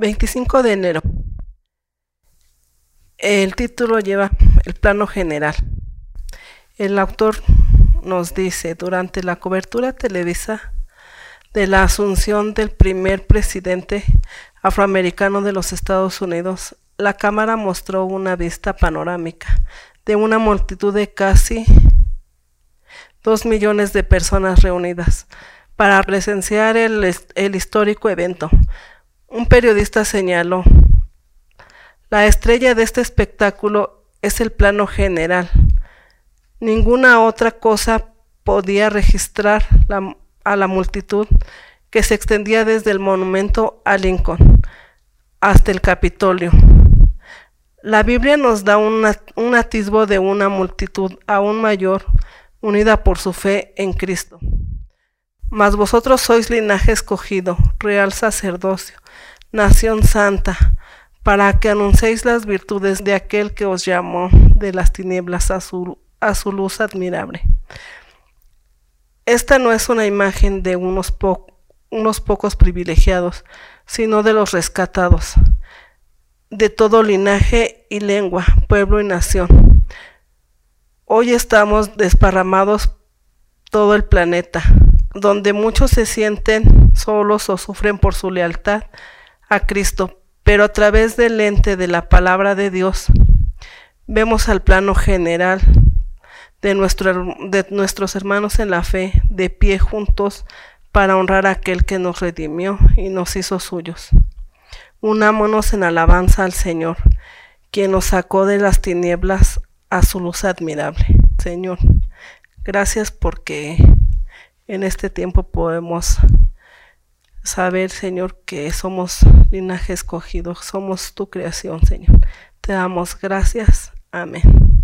25 de enero. El título lleva el plano general. El autor nos dice, durante la cobertura televisa de la asunción del primer presidente afroamericano de los Estados Unidos, la cámara mostró una vista panorámica de una multitud de casi dos millones de personas reunidas para presenciar el, el histórico evento. Un periodista señaló, la estrella de este espectáculo es el plano general. Ninguna otra cosa podía registrar a la multitud que se extendía desde el monumento a Lincoln hasta el Capitolio. La Biblia nos da un atisbo de una multitud aún mayor unida por su fe en Cristo. Mas vosotros sois linaje escogido, real sacerdocio, nación santa, para que anunciéis las virtudes de aquel que os llamó de las tinieblas a su, a su luz admirable. Esta no es una imagen de unos, unos pocos privilegiados, sino de los rescatados, de todo linaje y lengua, pueblo y nación. Hoy estamos desparramados todo el planeta, donde muchos se sienten solos o sufren por su lealtad a Cristo, pero a través del lente de la palabra de Dios vemos al plano general de, nuestro, de nuestros hermanos en la fe, de pie juntos para honrar a aquel que nos redimió y nos hizo suyos. Unámonos en alabanza al Señor, quien nos sacó de las tinieblas a su luz admirable. Señor, gracias porque en este tiempo podemos saber, Señor, que somos linaje escogido, somos tu creación, Señor. Te damos gracias. Amén.